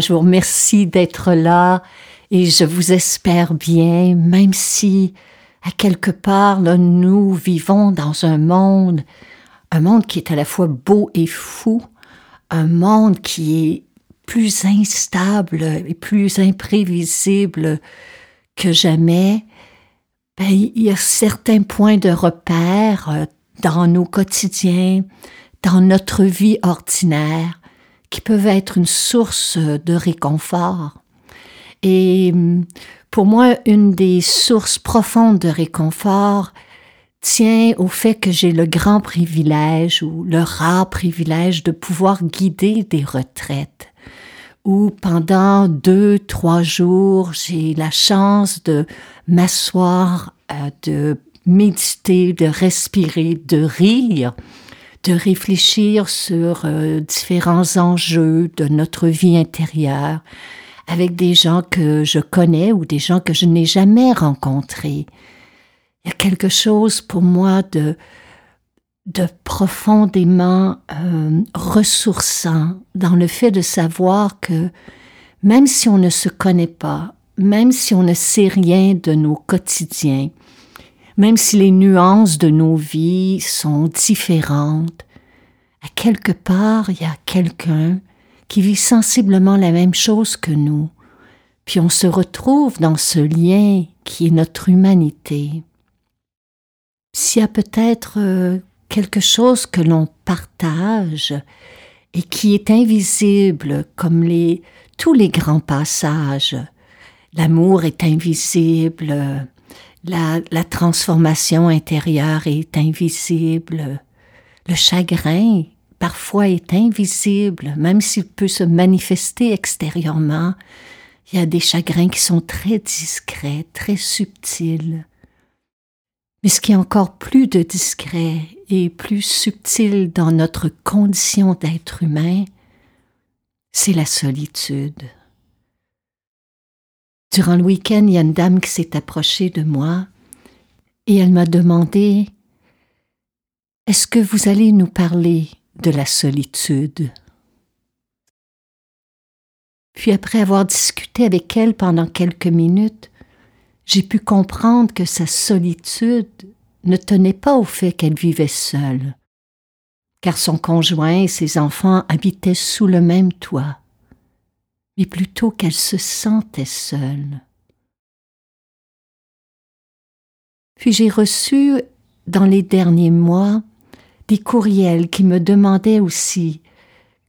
Je vous remercie d'être là et je vous espère bien, même si à quelque part, nous vivons dans un monde, un monde qui est à la fois beau et fou, un monde qui est plus instable et plus imprévisible que jamais. Ben, il y a certains points de repère euh, dans nos quotidiens, dans notre vie ordinaire, qui peuvent être une source de réconfort. Et hum, pour moi, une des sources profondes de réconfort tient au fait que j'ai le grand privilège ou le rare privilège de pouvoir guider des retraites où pendant deux, trois jours, j'ai la chance de m'asseoir, euh, de méditer, de respirer, de rire, de réfléchir sur euh, différents enjeux de notre vie intérieure avec des gens que je connais ou des gens que je n'ai jamais rencontrés. Il y a quelque chose pour moi de, de profondément euh, ressourçant dans le fait de savoir que même si on ne se connaît pas, même si on ne sait rien de nos quotidiens, même si les nuances de nos vies sont différentes, à quelque part, il y a quelqu'un qui vit sensiblement la même chose que nous, puis on se retrouve dans ce lien qui est notre humanité. S'il y a peut-être euh, quelque chose que l'on partage et qui est invisible comme tous les grands passages, l'amour est invisible, la, transformation intérieure est invisible. Le chagrin parfois est invisible, même s'il peut se manifester extérieurement. Il y a des chagrins qui sont très discrets, très subtils. Mais ce qui est encore plus de discret et plus subtil dans notre condition d'être humain, c'est la solitude. Durant le week-end, il y a une dame qui s'est approchée de moi et elle m'a demandé Est-ce que vous allez nous parler de la solitude? Puis après avoir discuté avec elle pendant quelques minutes, j'ai pu comprendre que sa solitude ne tenait pas au fait qu'elle vivait seule, car son conjoint et ses enfants habitaient sous le même toit mais plutôt qu'elle se sentait seule. Puis j'ai reçu, dans les derniers mois, des courriels qui me demandaient aussi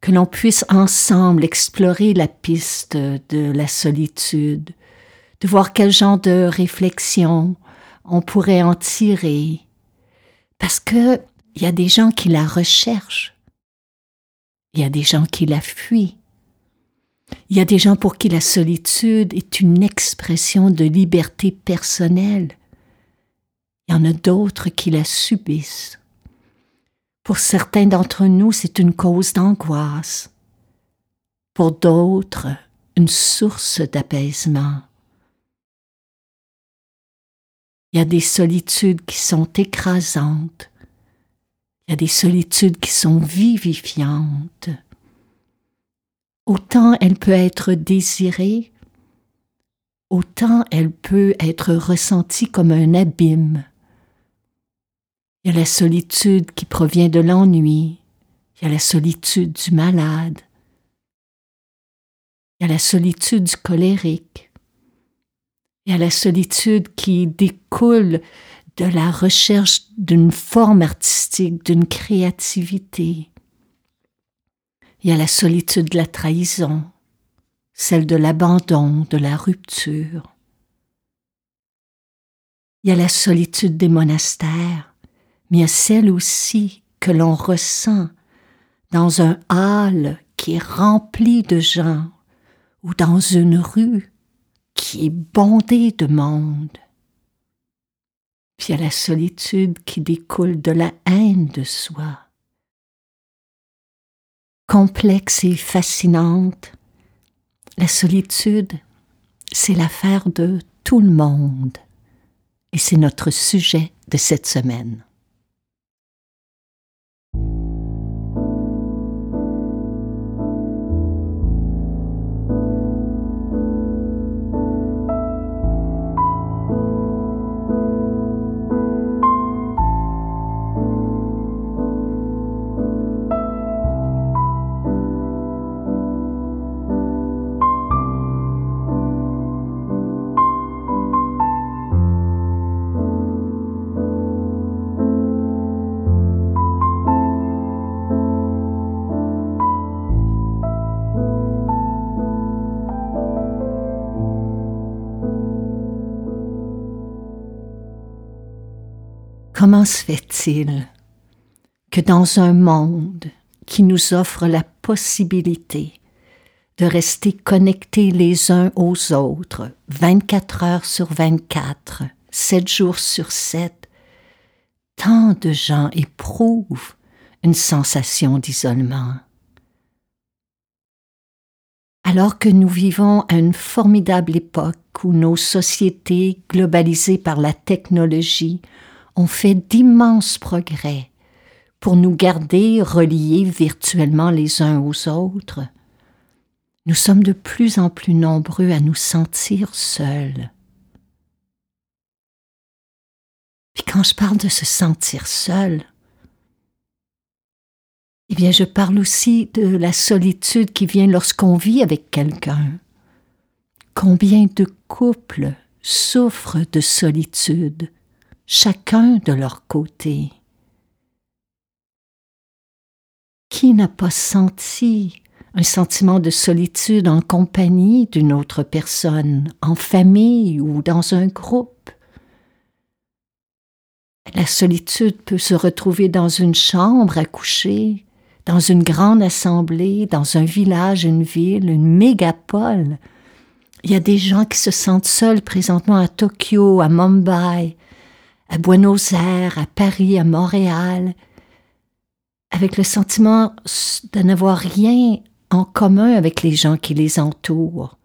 que l'on puisse ensemble explorer la piste de la solitude, de voir quel genre de réflexion on pourrait en tirer, parce que il y a des gens qui la recherchent, il y a des gens qui la fuient, il y a des gens pour qui la solitude est une expression de liberté personnelle. Il y en a d'autres qui la subissent. Pour certains d'entre nous, c'est une cause d'angoisse. Pour d'autres, une source d'apaisement. Il y a des solitudes qui sont écrasantes. Il y a des solitudes qui sont vivifiantes. Autant elle peut être désirée, autant elle peut être ressentie comme un abîme. Il y a la solitude qui provient de l'ennui. Il y a la solitude du malade. Il y a la solitude du colérique. Il y a la solitude qui découle de la recherche d'une forme artistique, d'une créativité. Il y a la solitude de la trahison, celle de l'abandon, de la rupture. Il y a la solitude des monastères, mais il y a celle aussi que l'on ressent dans un hall qui est rempli de gens ou dans une rue qui est bondée de monde. Puis il y a la solitude qui découle de la haine de soi. Complexe et fascinante, la solitude, c'est l'affaire de tout le monde. Et c'est notre sujet de cette semaine. Comment se fait-il que dans un monde qui nous offre la possibilité de rester connectés les uns aux autres 24 heures sur 24, 7 jours sur 7, tant de gens éprouvent une sensation d'isolement. Alors que nous vivons à une formidable époque où nos sociétés, globalisées par la technologie, ont fait d'immenses progrès pour nous garder reliés virtuellement les uns aux autres, nous sommes de plus en plus nombreux à nous sentir seuls. Puis quand je parle de se sentir seul, eh bien je parle aussi de la solitude qui vient lorsqu'on vit avec quelqu'un. Combien de couples souffrent de solitude chacun de leur côté. Qui n'a pas senti un sentiment de solitude en compagnie d'une autre personne, en famille ou dans un groupe? La solitude peut se retrouver dans une chambre à coucher, dans une grande assemblée, dans un village, une ville, une mégapole. Il y a des gens qui se sentent seuls présentement à Tokyo, à Mumbai, à Buenos Aires, à Paris, à Montréal, avec le sentiment de n'avoir rien en commun avec les gens qui les entourent.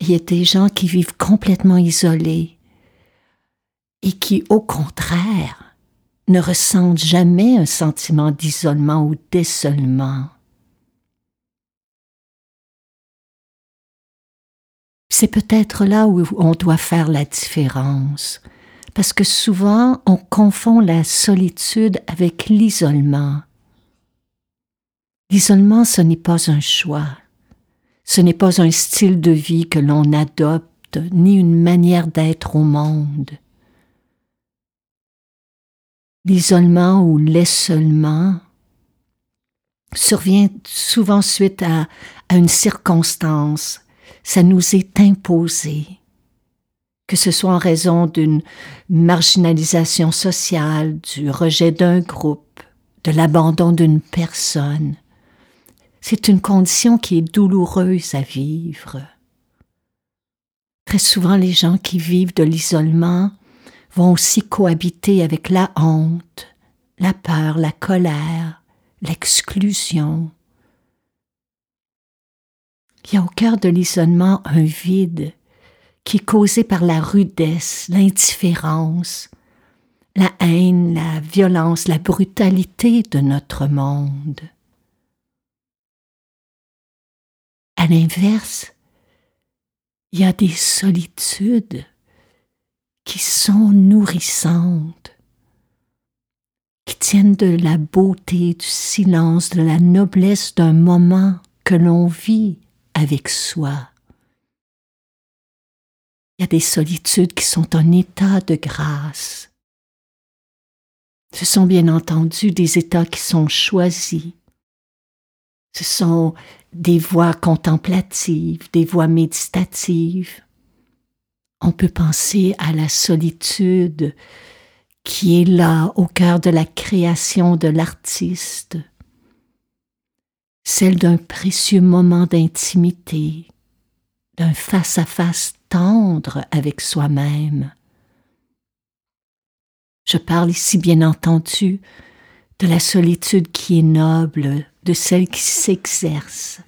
Il y a des gens qui vivent complètement isolés et qui, au contraire, ne ressentent jamais un sentiment d'isolement ou d'isolement. C'est peut-être là où on doit faire la différence, parce que souvent on confond la solitude avec l'isolement. L'isolement, ce n'est pas un choix, ce n'est pas un style de vie que l'on adopte, ni une manière d'être au monde. L'isolement ou l'essolement survient souvent suite à, à une circonstance, ça nous est imposé, que ce soit en raison d'une marginalisation sociale, du rejet d'un groupe, de l'abandon d'une personne. C'est une condition qui est douloureuse à vivre. Très souvent, les gens qui vivent de l'isolement vont aussi cohabiter avec la honte, la peur, la colère, l'exclusion, il y a au cœur de l'isolement un vide qui est causé par la rudesse, l'indifférence, la haine, la violence, la brutalité de notre monde. À l'inverse, il y a des solitudes qui sont nourrissantes, qui tiennent de la beauté, du silence, de la noblesse d'un moment que l'on vit avec soi. Il y a des solitudes qui sont un état de grâce. Ce sont bien entendu des états qui sont choisis. Ce sont des voies contemplatives, des voies méditatives. On peut penser à la solitude qui est là au cœur de la création de l'artiste, celle d'un précieux moment d'intimité, d'un face-à-face tendre avec soi-même. Je parle ici bien entendu de la solitude qui est noble, de celle qui s'exerce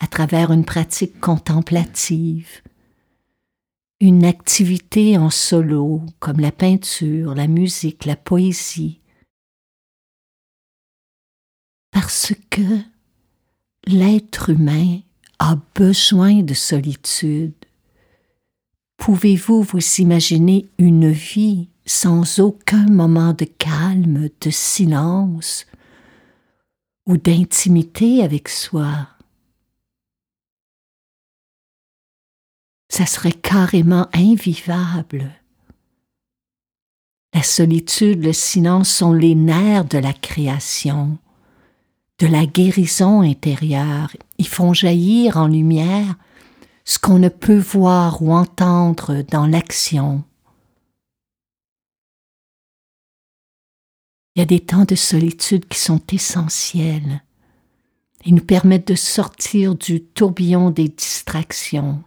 à travers une pratique contemplative, une activité en solo comme la peinture, la musique, la poésie, parce que l'être humain a besoin de solitude. Pouvez-vous vous imaginer une vie sans aucun moment de calme, de silence ou d'intimité avec soi? Ça serait carrément invivable. La solitude, le silence sont les nerfs de la création, de la guérison intérieure. Ils font jaillir en lumière ce qu'on ne peut voir ou entendre dans l'action Il y a des temps de solitude qui sont essentiels. Ils nous permettent de sortir du tourbillon des distractions,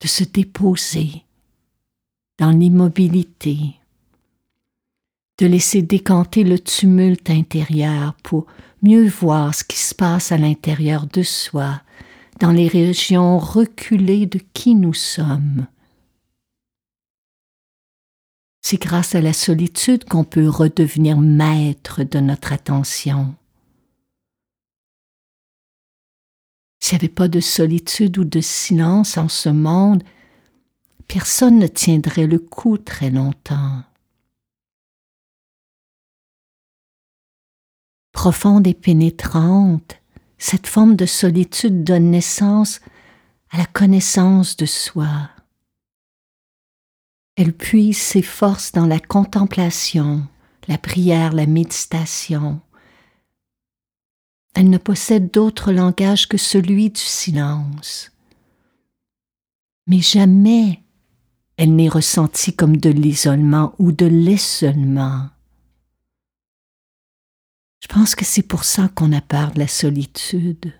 de se déposer dans l'immobilité, de laisser décanter le tumulte intérieur pour mieux voir ce qui se passe à l'intérieur de soi, dans les régions reculées de qui nous sommes. C'est grâce à la solitude qu'on peut redevenir maître de notre attention. S'il n'y avait pas de solitude ou de silence en ce monde, personne ne tiendrait le coup très longtemps. Profonde et pénétrante, cette forme de solitude donne naissance à la connaissance de soi. Elle puise ses forces dans la contemplation, la prière, la méditation. Elle ne possède d'autre langage que celui du silence. Mais jamais elle n'est ressentie comme de l'isolement ou de l'essolement. Je pense que c'est pour ça qu'on a peur de la solitude.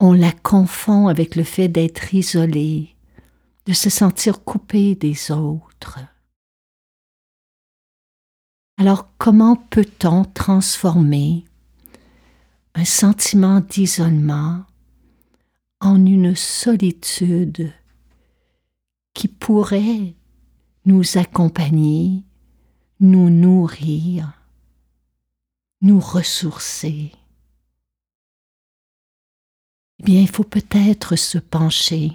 On la confond avec le fait d'être isolé, de se sentir coupé des autres. Alors comment peut-on transformer un sentiment d'isolement en une solitude qui pourrait nous accompagner, nous nourrir, nous ressourcer. Eh bien, il faut peut-être se pencher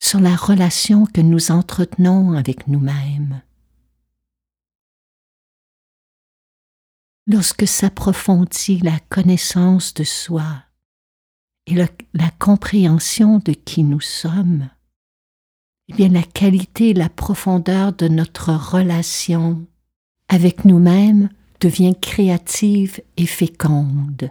sur la relation que nous entretenons avec nous-mêmes. Lorsque s'approfondit la connaissance de soi et la compréhension de qui nous sommes, eh bien la qualité et la profondeur de notre relation avec nous-mêmes devient créative et féconde.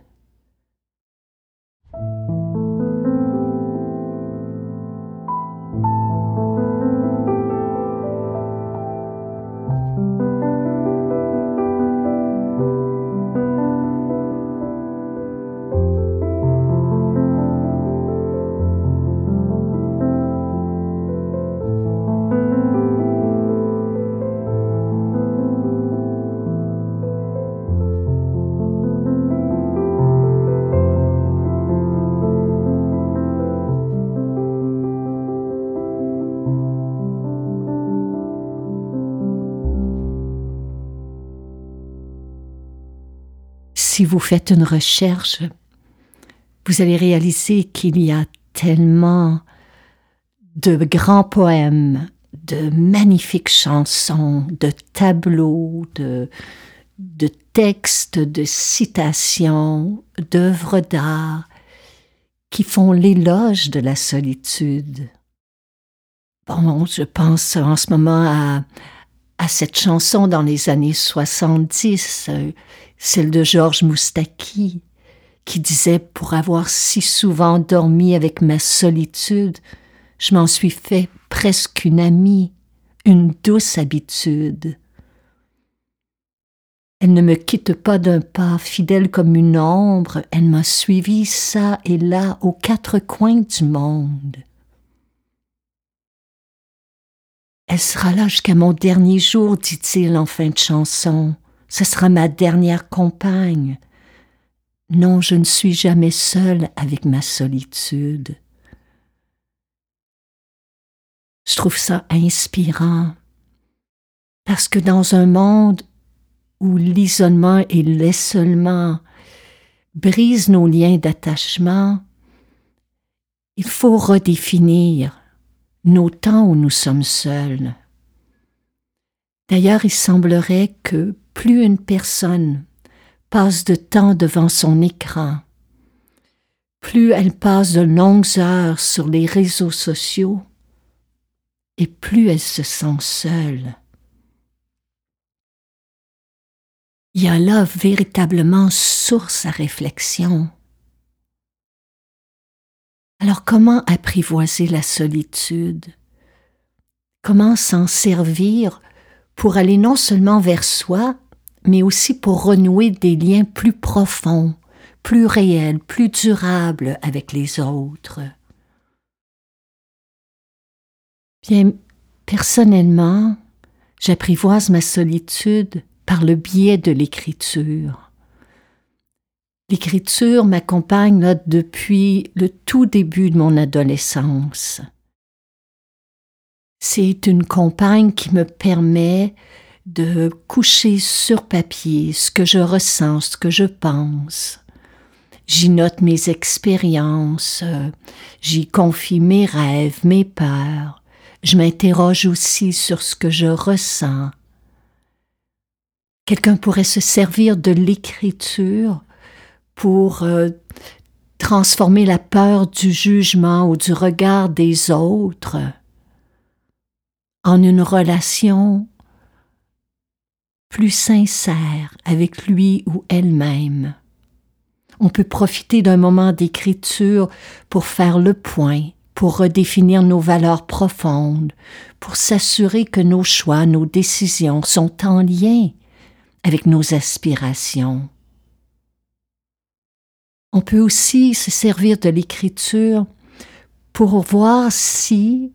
Faites une recherche, vous allez réaliser qu'il y a tellement de grands poèmes, de magnifiques chansons, de tableaux, de, de textes, de citations, d'œuvres d'art qui font l'éloge de la solitude. Bon, je pense en ce moment à, à cette chanson dans les années 70, euh, celle de Georges Moustaki, qui disait Pour avoir si souvent dormi avec ma solitude, je m'en suis fait presque une amie, une douce habitude. Elle ne me quitte pas d'un pas, fidèle comme une ombre, elle m'a suivi ça et là aux quatre coins du monde. Elle sera là jusqu'à mon dernier jour, dit-il en fin de chanson. Ce sera ma dernière compagne. Non, je ne suis jamais seule avec ma solitude. Je trouve ça inspirant parce que dans un monde où l'isolement et l'essolement brisent nos liens d'attachement, il faut redéfinir nos temps où nous sommes seuls. D'ailleurs, il semblerait que plus une personne passe de temps devant son écran, plus elle passe de longues heures sur les réseaux sociaux, et plus elle se sent seule. Il y a là véritablement source à réflexion. Alors comment apprivoiser la solitude? Comment s'en servir pour aller non seulement vers soi, mais aussi pour renouer des liens plus profonds, plus réels, plus durables avec les autres? Bien, personnellement, j'apprivoise ma solitude par le biais de l'écriture. L'écriture m'accompagne depuis le tout début de mon adolescence. C'est une compagne qui me permet de coucher sur papier ce que je ressens, ce que je pense. J'y note mes expériences, j'y confie mes rêves, mes peurs. Je m'interroge aussi sur ce que je ressens. Quelqu'un pourrait se servir de l'écriture pour euh, transformer la peur du jugement ou du regard des autres en une relation plus sincère avec lui ou elle-même. On peut profiter d'un moment d'écriture pour faire le point, pour redéfinir nos valeurs profondes, pour s'assurer que nos choix, nos décisions sont en lien avec nos aspirations. On peut aussi se servir de l'écriture pour voir si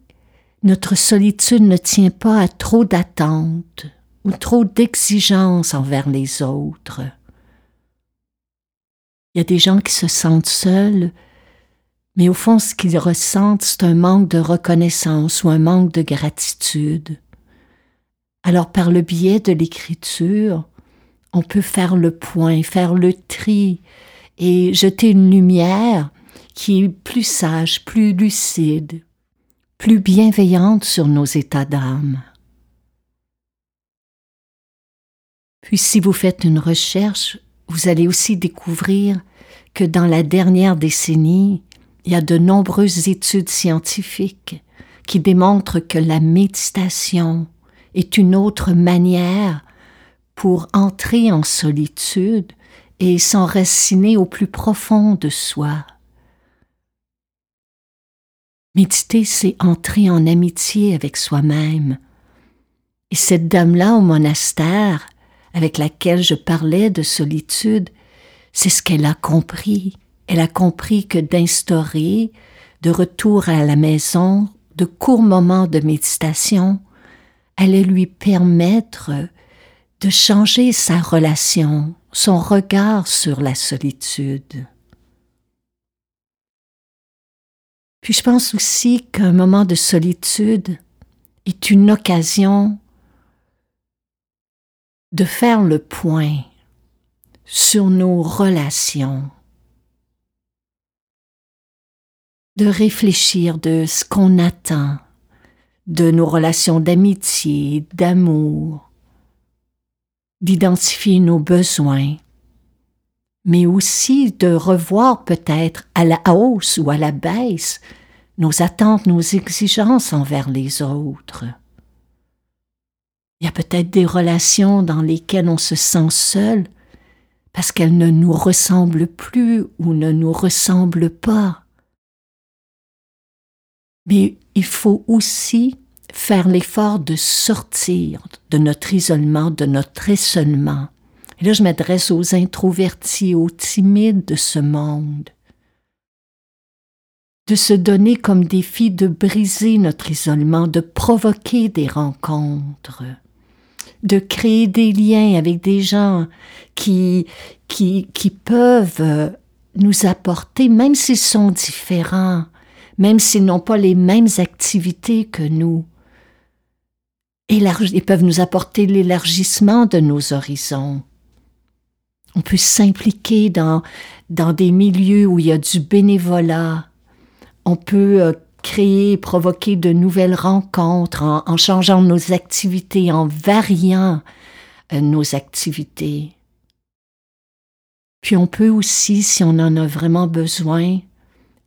notre solitude ne tient pas à trop d'attentes ou trop d'exigences envers les autres. Il y a des gens qui se sentent seuls, mais au fond ce qu'ils ressentent, c'est un manque de reconnaissance ou un manque de gratitude. Alors par le biais de l'écriture, on peut faire le point, faire le tri, et jeter une lumière qui est plus sage, plus lucide, plus bienveillante sur nos états d'âme. Puis si vous faites une recherche, vous allez aussi découvrir que dans la dernière décennie, il y a de nombreuses études scientifiques qui démontrent que la méditation est une autre manière pour entrer en solitude et s'enraciner au plus profond de soi. Méditer, c'est entrer en amitié avec soi-même. Et cette dame-là au monastère, avec laquelle je parlais de solitude, c'est ce qu'elle a compris. Elle a compris que d'instaurer, de retour à la maison, de courts moments de méditation, allait lui permettre de changer sa relation son regard sur la solitude. Puis je pense aussi qu'un moment de solitude est une occasion de faire le point sur nos relations, de réfléchir de ce qu'on attend, de nos relations d'amitié, d'amour, d'identifier nos besoins, mais aussi de revoir peut-être à la hausse ou à la baisse nos attentes, nos exigences envers les autres. Il y a peut-être des relations dans lesquelles on se sent seul parce qu'elles ne nous ressemblent plus ou ne nous ressemblent pas. Mais il faut aussi faire l'effort de sortir de notre isolement, de notre isolement. Et là, je m'adresse aux introvertis, aux timides de ce monde. De se donner comme défi de briser notre isolement, de provoquer des rencontres de créer des liens avec des gens qui, qui, qui peuvent nous apporter, même s'ils sont différents, même s'ils n'ont pas les mêmes activités que nous. Ils peuvent nous apporter l'élargissement de nos horizons. On peut s'impliquer dans, dans des milieux où il y a du bénévolat. On peut euh, créer, provoquer de nouvelles rencontres en, changeant nos activités, en variant euh, nos activités. Puis on peut aussi, si on en a vraiment besoin,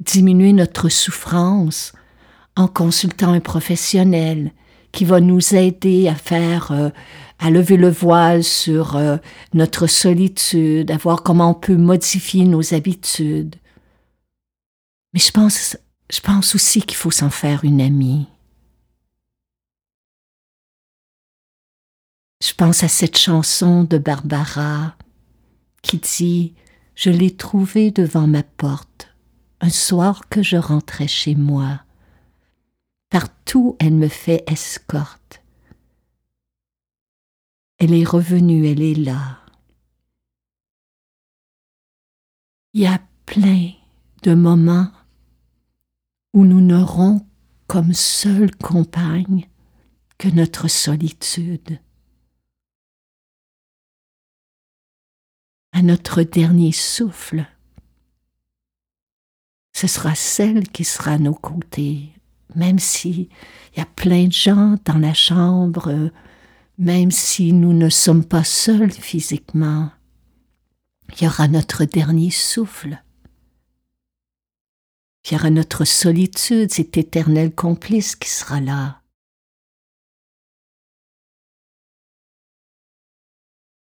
diminuer notre souffrance en consultant un professionnel qui va nous aider à faire, euh, à lever le voile sur euh, notre solitude, à voir comment on peut modifier nos habitudes. Mais je pense je pense aussi qu'il faut s'en faire une amie. Je pense à cette chanson de Barbara qui dit Je l'ai trouvée devant ma porte un soir que je rentrais chez moi. Partout elle me fait escorte. Elle est revenue, elle est là. Il y a plein de moments où nous n'aurons comme seule compagne que notre solitude. À notre dernier souffle, ce sera celle qui sera à nos côtés, même s'il y a plein de gens dans la chambre, même si nous ne sommes pas seuls physiquement, il y aura notre dernier souffle. Il y aura notre solitude, cet éternel complice qui sera là.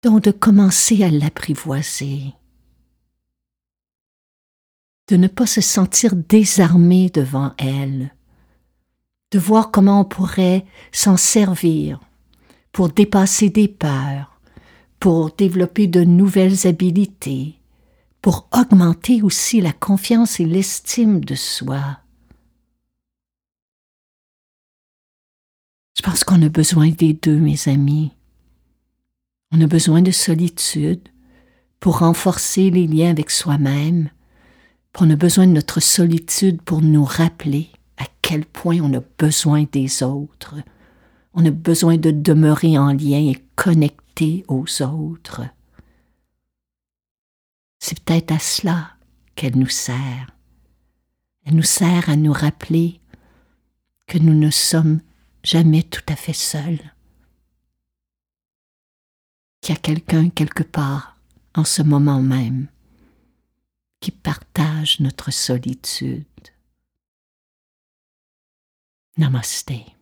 Donc de commencer à l'apprivoiser, de ne pas se sentir désarmé devant elle, de voir comment on pourrait s'en servir pour dépasser des peurs, pour développer de nouvelles habiletés, pour augmenter aussi la confiance et l'estime de soi. Je pense qu'on a besoin des deux, mes amis. On a besoin de solitude pour renforcer les liens avec soi-même. On a besoin de notre solitude pour nous rappeler quel point on a besoin des autres. On a besoin de demeurer en lien et connecté aux autres. C'est peut-être à cela qu'elle nous sert. Elle nous sert à nous rappeler que nous ne sommes jamais tout à fait seuls, qu'il y a quelqu'un quelque part en ce moment même qui partage notre solitude. Namaste.